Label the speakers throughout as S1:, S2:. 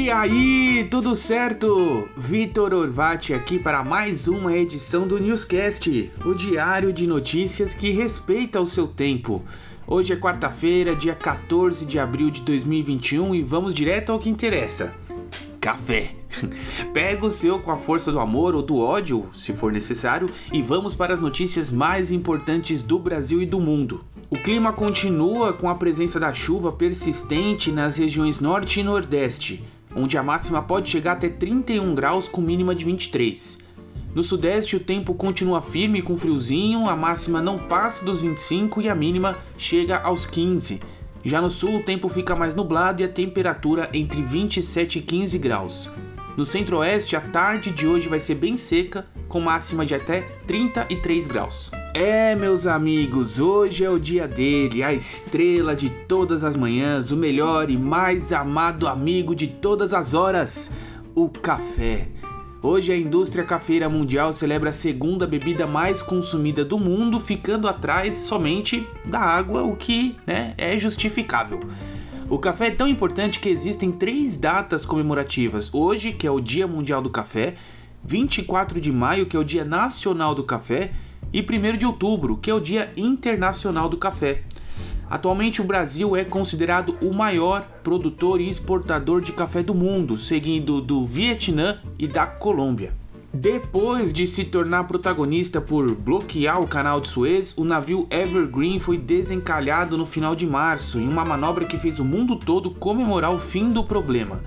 S1: E aí, tudo certo? Vitor Orvati aqui para mais uma edição do Newscast, o diário de notícias que respeita o seu tempo. Hoje é quarta-feira, dia 14 de abril de 2021 e vamos direto ao que interessa. Café. Pega o seu com a força do amor ou do ódio, se for necessário, e vamos para as notícias mais importantes do Brasil e do mundo. O clima continua com a presença da chuva persistente nas regiões norte e nordeste, onde a máxima pode chegar até 31 graus com mínima de 23. No sudeste, o tempo continua firme com friozinho, a máxima não passa dos 25 e a mínima chega aos 15. Já no sul, o tempo fica mais nublado e a temperatura entre 27 e 15 graus. No centro-oeste, a tarde de hoje vai ser bem seca, com máxima de até 33 graus. É, meus amigos, hoje é o dia dele, a estrela de todas as manhãs, o melhor e mais amado amigo de todas as horas, o café. Hoje a indústria cafeira mundial celebra a segunda bebida mais consumida do mundo, ficando atrás somente da água, o que né, é justificável. O café é tão importante que existem três datas comemorativas. Hoje, que é o Dia Mundial do Café, 24 de maio, que é o Dia Nacional do Café, e 1 de outubro, que é o Dia Internacional do Café. Atualmente, o Brasil é considerado o maior produtor e exportador de café do mundo, seguindo do Vietnã e da Colômbia. Depois de se tornar protagonista por bloquear o canal de Suez, o navio Evergreen foi desencalhado no final de março, em uma manobra que fez o mundo todo comemorar o fim do problema.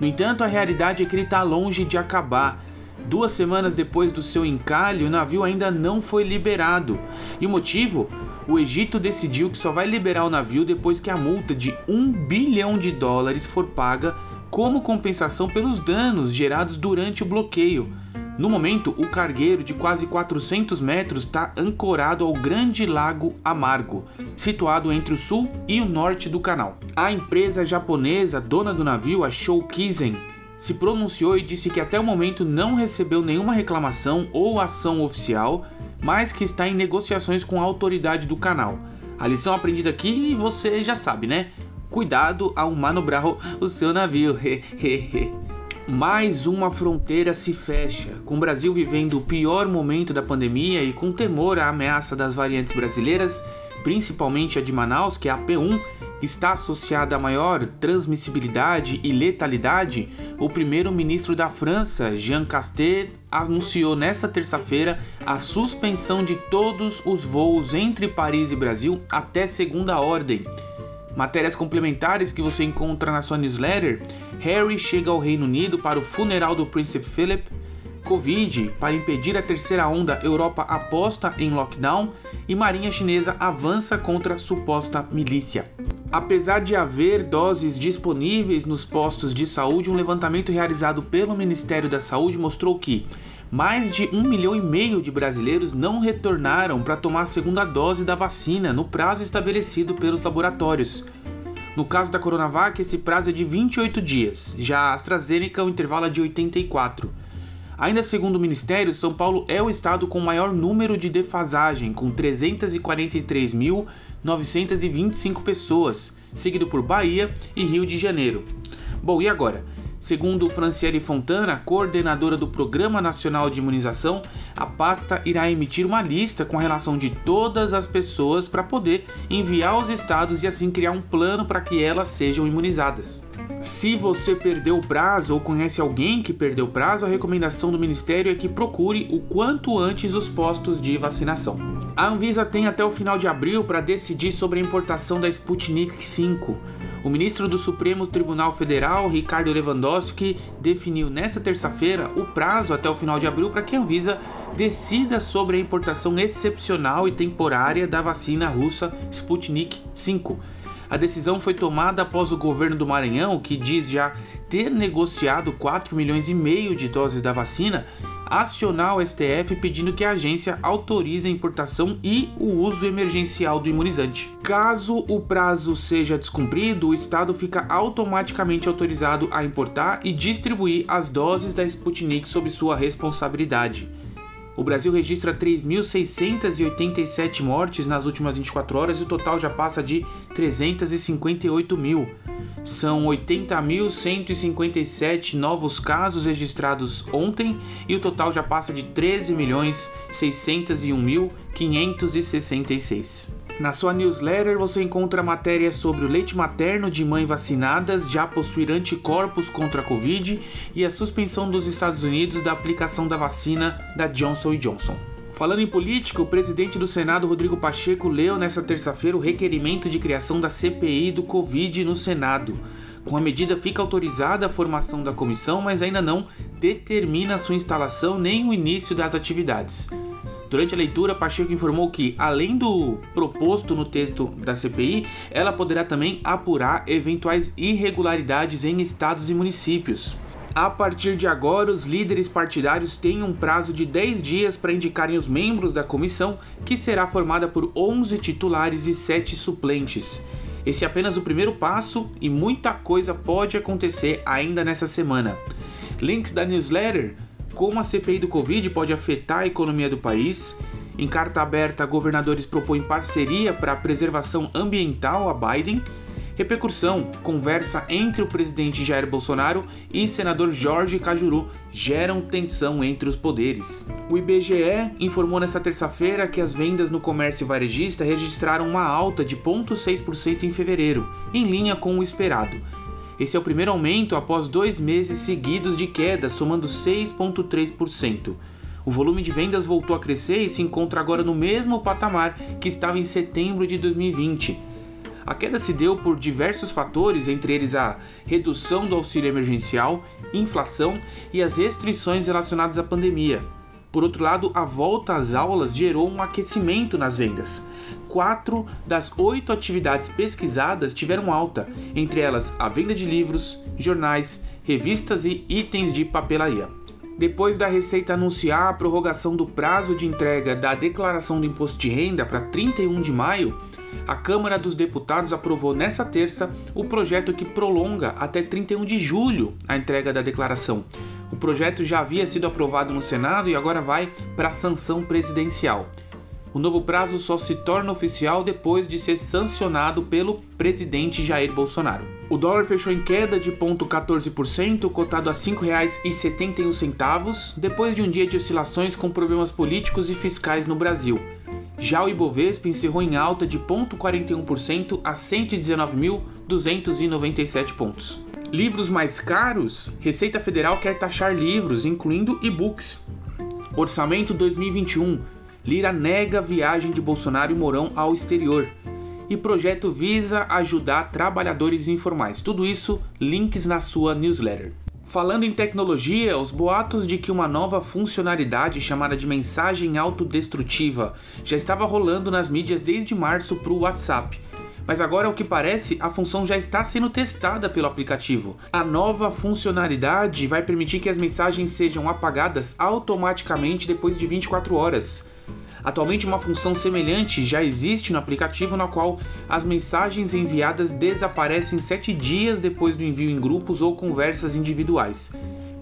S1: No entanto, a realidade é que ele está longe de acabar. Duas semanas depois do seu encalhe, o navio ainda não foi liberado. E o motivo? O Egito decidiu que só vai liberar o navio depois que a multa de 1 bilhão de dólares for paga como compensação pelos danos gerados durante o bloqueio. No momento, o cargueiro de quase 400 metros está ancorado ao Grande Lago Amargo, situado entre o sul e o norte do canal. A empresa japonesa dona do navio, a Shoukizen, se pronunciou e disse que até o momento não recebeu nenhuma reclamação ou ação oficial, mas que está em negociações com a autoridade do canal. A lição aprendida aqui você já sabe, né? Cuidado ao manobrar o seu navio. Mais uma fronteira se fecha, com o Brasil vivendo o pior momento da pandemia e com temor à ameaça das variantes brasileiras, principalmente a de Manaus, que é a P1, está associada a maior transmissibilidade e letalidade, o primeiro-ministro da França, Jean Castex, anunciou nesta terça-feira a suspensão de todos os voos entre Paris e Brasil até segunda ordem. Matérias complementares que você encontra na sua newsletter: Harry chega ao Reino Unido para o funeral do príncipe Philip. Covid para impedir a terceira onda, Europa aposta em lockdown e Marinha Chinesa avança contra suposta milícia. Apesar de haver doses disponíveis nos postos de saúde, um levantamento realizado pelo Ministério da Saúde mostrou que mais de um milhão e meio de brasileiros não retornaram para tomar a segunda dose da vacina no prazo estabelecido pelos laboratórios. No caso da Coronavac, esse prazo é de 28 dias, já a AstraZeneca o intervalo é de 84. Ainda segundo o Ministério, São Paulo é o estado com maior número de defasagem, com 343.925 pessoas, seguido por Bahia e Rio de Janeiro. Bom, e agora? Segundo Franciele Fontana, coordenadora do Programa Nacional de Imunização, a pasta irá emitir uma lista com a relação de todas as pessoas para poder enviar aos estados e assim criar um plano para que elas sejam imunizadas. Se você perdeu o prazo ou conhece alguém que perdeu o prazo, a recomendação do Ministério é que procure o quanto antes os postos de vacinação. A Anvisa tem até o final de abril para decidir sobre a importação da Sputnik 5. O ministro do Supremo Tribunal Federal, Ricardo Lewandowski, definiu nesta terça-feira o prazo até o final de abril para que a Anvisa decida sobre a importação excepcional e temporária da vacina russa Sputnik 5. A decisão foi tomada após o governo do Maranhão, que diz já ter negociado 4 milhões e meio de doses da vacina, acionar o STF pedindo que a agência autorize a importação e o uso emergencial do imunizante. Caso o prazo seja descumprido, o Estado fica automaticamente autorizado a importar e distribuir as doses da Sputnik sob sua responsabilidade. O Brasil registra 3.687 mortes nas últimas 24 horas e o total já passa de 358 mil. São 80.157 novos casos registrados ontem e o total já passa de 13.601.566. Na sua newsletter você encontra matérias sobre o leite materno de mãe vacinadas já possuir anticorpos contra a Covid e a suspensão dos Estados Unidos da aplicação da vacina da Johnson Johnson. Falando em política, o presidente do Senado, Rodrigo Pacheco, leu nesta terça-feira o requerimento de criação da CPI do Covid no Senado. Com a medida, fica autorizada a formação da comissão, mas ainda não determina sua instalação nem o início das atividades. Durante a leitura, Pacheco informou que, além do proposto no texto da CPI, ela poderá também apurar eventuais irregularidades em estados e municípios. A partir de agora, os líderes partidários têm um prazo de 10 dias para indicarem os membros da comissão, que será formada por 11 titulares e 7 suplentes. Esse é apenas o primeiro passo e muita coisa pode acontecer ainda nessa semana. Links da newsletter, como a CPI do Covid pode afetar a economia do país. Em carta aberta, governadores propõem parceria para a preservação ambiental a Biden Repercussão, conversa entre o presidente Jair Bolsonaro e senador Jorge Cajuru geram tensão entre os poderes. O IBGE informou nesta terça-feira que as vendas no comércio varejista registraram uma alta de 0,6% em fevereiro, em linha com o esperado. Esse é o primeiro aumento após dois meses seguidos de queda, somando 6,3%. O volume de vendas voltou a crescer e se encontra agora no mesmo patamar que estava em setembro de 2020. A queda se deu por diversos fatores, entre eles a redução do auxílio emergencial, inflação e as restrições relacionadas à pandemia. Por outro lado, a volta às aulas gerou um aquecimento nas vendas. Quatro das oito atividades pesquisadas tiveram alta, entre elas a venda de livros, jornais, revistas e itens de papelaria. Depois da Receita anunciar a prorrogação do prazo de entrega da declaração do imposto de renda para 31 de maio, a Câmara dos Deputados aprovou nesta terça o projeto que prolonga até 31 de julho a entrega da declaração. O projeto já havia sido aprovado no Senado e agora vai para a sanção presidencial. O novo prazo só se torna oficial depois de ser sancionado pelo presidente Jair Bolsonaro. O dólar fechou em queda de 0,14%, cotado a R$ 5,71, depois de um dia de oscilações com problemas políticos e fiscais no Brasil. Já o Ibovespa encerrou em alta de 0,41% a 119.297 pontos. Livros mais caros? Receita Federal quer taxar livros, incluindo e-books. Orçamento 2021. Lira nega viagem de Bolsonaro e Mourão ao exterior. E projeto visa ajudar trabalhadores informais. Tudo isso, links na sua newsletter. Falando em tecnologia, os boatos de que uma nova funcionalidade chamada de mensagem autodestrutiva já estava rolando nas mídias desde março para o WhatsApp. Mas agora, ao que parece, a função já está sendo testada pelo aplicativo. A nova funcionalidade vai permitir que as mensagens sejam apagadas automaticamente depois de 24 horas. Atualmente, uma função semelhante já existe no aplicativo, na qual as mensagens enviadas desaparecem 7 dias depois do envio em grupos ou conversas individuais.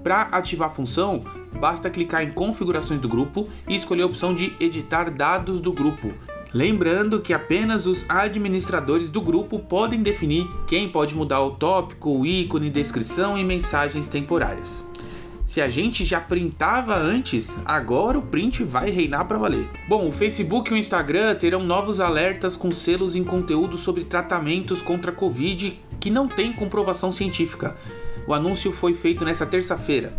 S1: Para ativar a função, basta clicar em Configurações do grupo e escolher a opção de Editar dados do grupo. Lembrando que apenas os administradores do grupo podem definir quem pode mudar o tópico, o ícone, descrição e mensagens temporárias. Se a gente já printava antes, agora o print vai reinar para valer. Bom, o Facebook e o Instagram terão novos alertas com selos em conteúdo sobre tratamentos contra a Covid que não tem comprovação científica. O anúncio foi feito nesta terça-feira.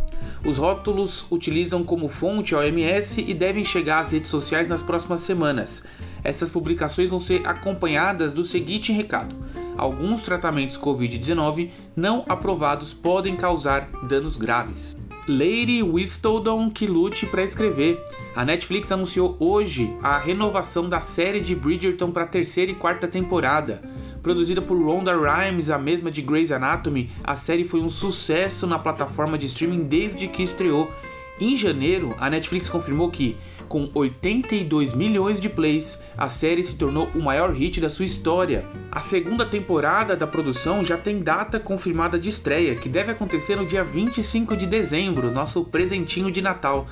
S1: Os rótulos utilizam como fonte a OMS e devem chegar às redes sociais nas próximas semanas. Essas publicações vão ser acompanhadas do seguinte recado: alguns tratamentos Covid-19 não aprovados podem causar danos graves. Lady Whistledown que lute para escrever. A Netflix anunciou hoje a renovação da série de Bridgerton para a terceira e quarta temporada. Produzida por Rhonda Rhimes, a mesma de Grey's Anatomy, a série foi um sucesso na plataforma de streaming desde que estreou. Em janeiro, a Netflix confirmou que Com 82 milhões de plays, a série se tornou o maior hit da sua história. A segunda temporada da produção já tem data confirmada de estreia, que deve acontecer no dia 25 de dezembro, nosso presentinho de Natal.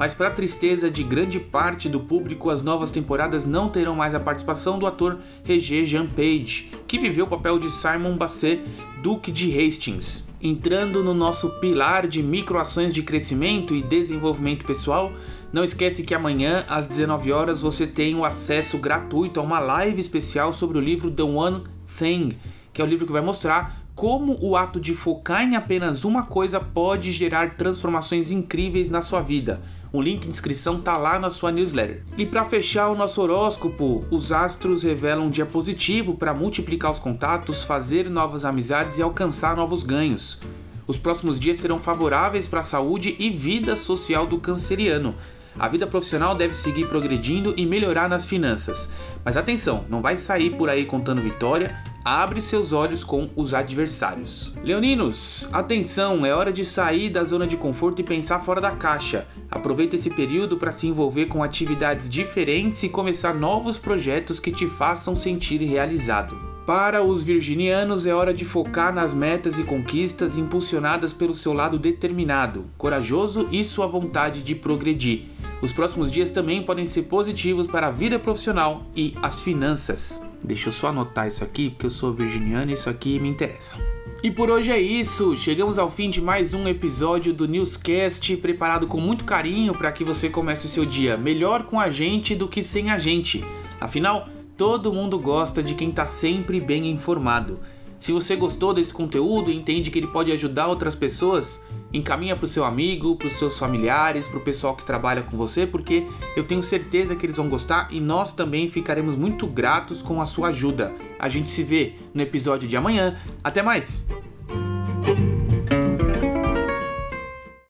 S1: Mas, para tristeza de grande parte do público, as novas temporadas não terão mais a participação do ator Regé Jean Page, que viveu o papel de Simon Basset, Duque de Hastings. Entrando no nosso pilar de microações de crescimento e desenvolvimento pessoal, não esquece que amanhã, às 19 horas, você tem o acesso gratuito a uma live especial sobre o livro The One Thing, que é o livro que vai mostrar como o ato de focar em apenas uma coisa pode gerar transformações incríveis na sua vida. O link de inscrição tá lá na sua newsletter. E para fechar o nosso horóscopo, os astros revelam um dia positivo para multiplicar os contatos, fazer novas amizades e alcançar novos ganhos. Os próximos dias serão favoráveis para a saúde e vida social do canceriano. A vida profissional deve seguir progredindo e melhorar nas finanças. Mas atenção, não vai sair por aí contando vitória, abre seus olhos com os adversários. Leoninos, atenção, é hora de sair da zona de conforto e pensar fora da caixa. Aproveita esse período para se envolver com atividades diferentes e começar novos projetos que te façam sentir realizado. Para os virginianos, é hora de focar nas metas e conquistas impulsionadas pelo seu lado determinado, corajoso e sua vontade de progredir. Os próximos dias também podem ser positivos para a vida profissional e as finanças. Deixa eu só anotar isso aqui, porque eu sou virginiano e isso aqui me interessa. E por hoje é isso. Chegamos ao fim de mais um episódio do Newscast, preparado com muito carinho para que você comece o seu dia melhor com a gente do que sem a gente. Afinal, todo mundo gosta de quem está sempre bem informado. Se você gostou desse conteúdo e entende que ele pode ajudar outras pessoas, encaminha para o seu amigo, para os seus familiares, para o pessoal que trabalha com você, porque eu tenho certeza que eles vão gostar e nós também ficaremos muito gratos com a sua ajuda. A gente se vê no episódio de amanhã. Até mais!